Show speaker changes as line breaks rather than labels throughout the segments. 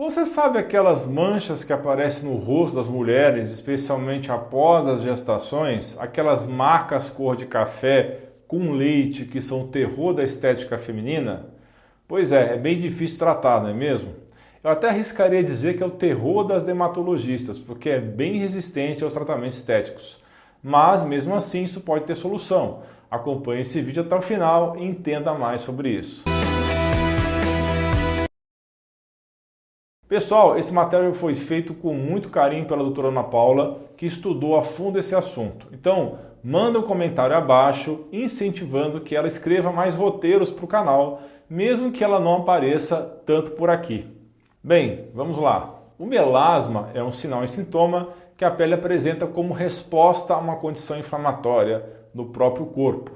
Você sabe aquelas manchas que aparecem no rosto das mulheres, especialmente após as gestações? Aquelas marcas cor de café com leite que são o terror da estética feminina? Pois é, é bem difícil tratar, não é mesmo? Eu até arriscaria dizer que é o terror das dermatologistas, porque é bem resistente aos tratamentos estéticos. Mas mesmo assim isso pode ter solução. Acompanhe esse vídeo até o final e entenda mais sobre isso. Pessoal, esse material foi feito com muito carinho pela doutora Ana Paula, que estudou a fundo esse assunto. Então, manda um comentário abaixo, incentivando que ela escreva mais roteiros para o canal, mesmo que ela não apareça tanto por aqui. Bem, vamos lá. O melasma é um sinal e sintoma que a pele apresenta como resposta a uma condição inflamatória no próprio corpo.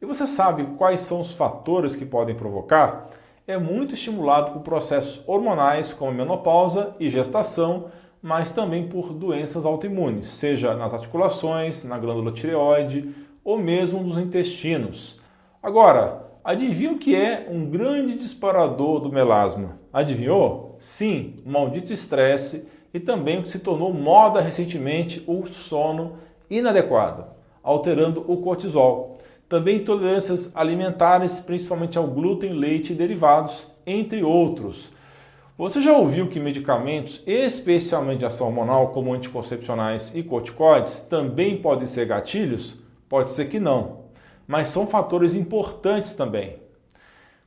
E você sabe quais são os fatores que podem provocar? É muito estimulado por processos hormonais como menopausa e gestação, mas também por doenças autoimunes, seja nas articulações, na glândula tireoide ou mesmo nos intestinos. Agora, adivinha o que é um grande disparador do melasma? Adivinhou? Sim, o maldito estresse e também o que se tornou moda recentemente, o sono inadequado, alterando o cortisol. Também intolerâncias alimentares, principalmente ao glúten, leite e derivados, entre outros. Você já ouviu que medicamentos, especialmente de ação hormonal, como anticoncepcionais e corticoides, também podem ser gatilhos? Pode ser que não, mas são fatores importantes também.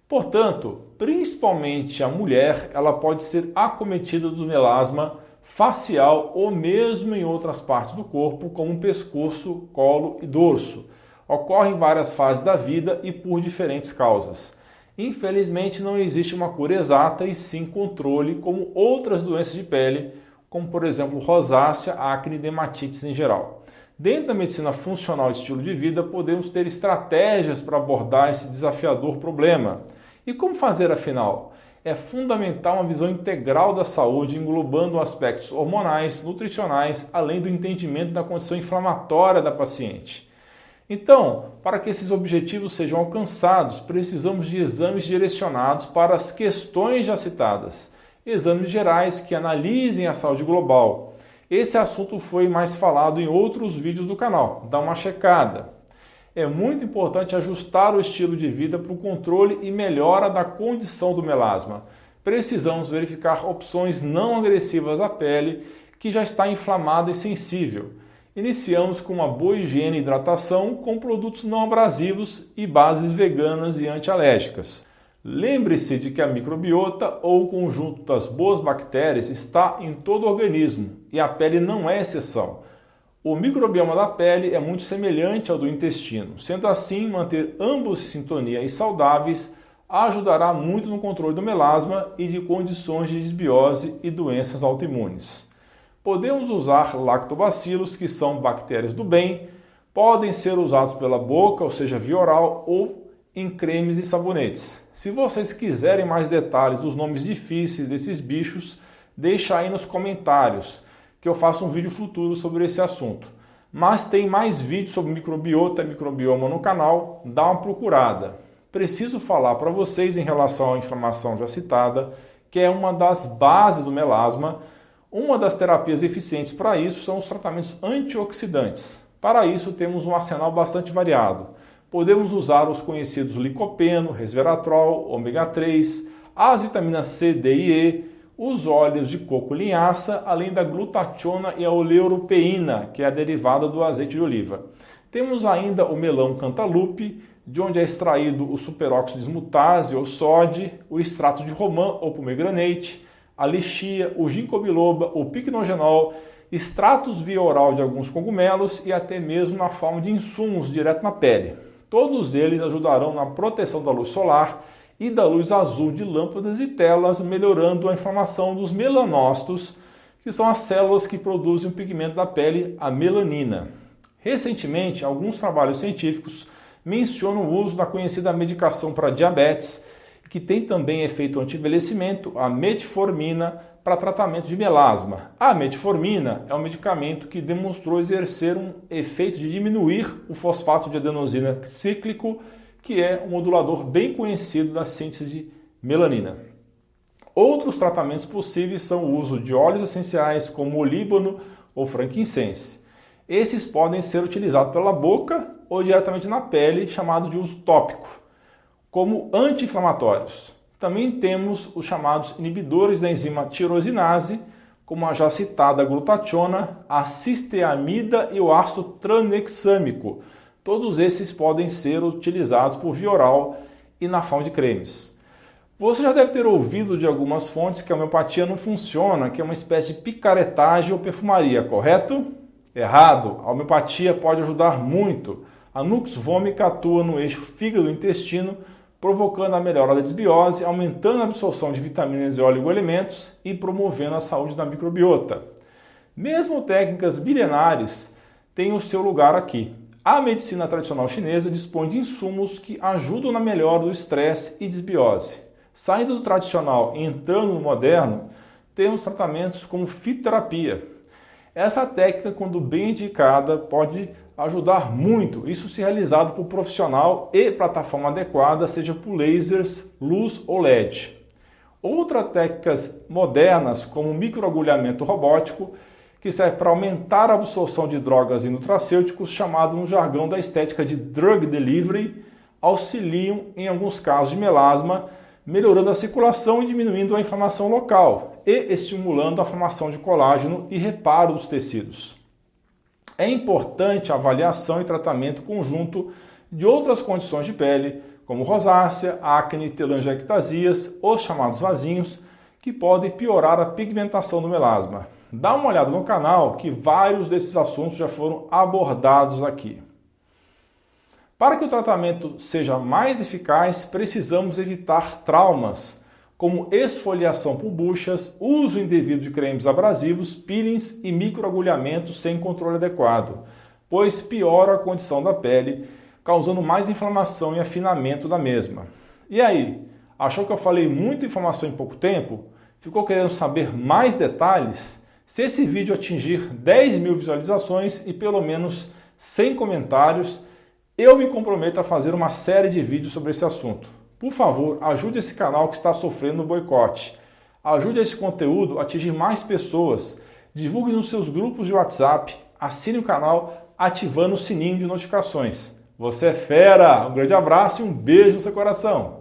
Portanto, principalmente a mulher, ela pode ser acometida do melasma facial ou mesmo em outras partes do corpo, como pescoço, colo e dorso ocorre em várias fases da vida e por diferentes causas. Infelizmente, não existe uma cura exata e sim controle, como outras doenças de pele, como por exemplo rosácea, acne e dermatites em geral. Dentro da medicina funcional e estilo de vida, podemos ter estratégias para abordar esse desafiador problema. E como fazer afinal? É fundamental uma visão integral da saúde, englobando aspectos hormonais, nutricionais, além do entendimento da condição inflamatória da paciente. Então, para que esses objetivos sejam alcançados, precisamos de exames direcionados para as questões já citadas, exames gerais que analisem a saúde global. Esse assunto foi mais falado em outros vídeos do canal, dá uma checada. É muito importante ajustar o estilo de vida para o controle e melhora da condição do melasma. Precisamos verificar opções não agressivas à pele que já está inflamada e sensível Iniciamos com uma boa higiene e hidratação com produtos não abrasivos e bases veganas e antialérgicas. Lembre-se de que a microbiota ou o conjunto das boas bactérias está em todo o organismo e a pele não é exceção. O microbioma da pele é muito semelhante ao do intestino. Sendo assim, manter ambos em sintonia e saudáveis ajudará muito no controle do melasma e de condições de desbiose e doenças autoimunes. Podemos usar lactobacilos, que são bactérias do bem, podem ser usados pela boca, ou seja, via oral, ou em cremes e sabonetes. Se vocês quiserem mais detalhes dos nomes difíceis desses bichos, deixa aí nos comentários, que eu faço um vídeo futuro sobre esse assunto. Mas tem mais vídeos sobre microbiota e microbioma no canal, dá uma procurada. Preciso falar para vocês em relação à inflamação já citada, que é uma das bases do melasma, uma das terapias eficientes para isso são os tratamentos antioxidantes. Para isso, temos um arsenal bastante variado. Podemos usar os conhecidos licopeno, resveratrol, ômega 3, as vitaminas C, D e E, os óleos de coco linhaça, além da glutationa e a oleuropeína, que é a derivada do azeite de oliva. Temos ainda o melão cantalupe, de onde é extraído o superóxido de esmutase ou sódio, o extrato de romã ou pomegranate, a lixia, o ginkgo biloba, o picnogenol, extratos via oral de alguns cogumelos e até mesmo na forma de insumos direto na pele. Todos eles ajudarão na proteção da luz solar e da luz azul de lâmpadas e telas, melhorando a inflamação dos melanócitos, que são as células que produzem o pigmento da pele, a melanina. Recentemente, alguns trabalhos científicos mencionam o uso da conhecida medicação para diabetes que tem também efeito anti-envelhecimento, a metformina, para tratamento de melasma. A metformina é um medicamento que demonstrou exercer um efeito de diminuir o fosfato de adenosina cíclico, que é um modulador bem conhecido da síntese de melanina. Outros tratamentos possíveis são o uso de óleos essenciais como olíbano ou frankincense. Esses podem ser utilizados pela boca ou diretamente na pele, chamado de uso tópico, como anti-inflamatórios. Também temos os chamados inibidores da enzima tirosinase, como a já citada glutationa, a cisteamida e o ácido tranexâmico. Todos esses podem ser utilizados por via oral e na forma de cremes. Você já deve ter ouvido de algumas fontes que a homeopatia não funciona, que é uma espécie de picaretagem ou perfumaria, correto? Errado. A homeopatia pode ajudar muito. A nux vomica atua no eixo fígado-intestino, provocando a melhora da desbiose, aumentando a absorção de vitaminas e oligoelementos e promovendo a saúde da microbiota. Mesmo técnicas milenares têm o seu lugar aqui. A medicina tradicional chinesa dispõe de insumos que ajudam na melhora do estresse e desbiose. Saindo do tradicional e entrando no moderno, temos tratamentos como fitoterapia. Essa técnica, quando bem indicada, pode ajudar muito, isso se realizado por profissional e plataforma adequada, seja por lasers, luz ou LED. Outras técnicas modernas, como microagulhamento robótico, que serve para aumentar a absorção de drogas e nutracêuticos, chamado no jargão da estética de drug delivery, auxiliam em alguns casos de melasma, melhorando a circulação e diminuindo a inflamação local e estimulando a formação de colágeno e reparo dos tecidos. É importante a avaliação e tratamento conjunto de outras condições de pele, como rosácea, acne, telangiectasias, os chamados vasinhos, que podem piorar a pigmentação do melasma. Dá uma olhada no canal que vários desses assuntos já foram abordados aqui. Para que o tratamento seja mais eficaz, precisamos evitar traumas, como esfoliação por buchas, uso indevido de cremes abrasivos, peelings e microagulhamentos sem controle adequado, pois piora a condição da pele, causando mais inflamação e afinamento da mesma. E aí, achou que eu falei muita informação em pouco tempo? Ficou querendo saber mais detalhes? Se esse vídeo atingir 10 mil visualizações e pelo menos 100 comentários, eu me comprometo a fazer uma série de vídeos sobre esse assunto. Por favor, ajude esse canal que está sofrendo boicote. Ajude esse conteúdo a atingir mais pessoas. Divulgue nos seus grupos de WhatsApp. Assine o canal ativando o sininho de notificações. Você é fera! Um grande abraço e um beijo no seu coração!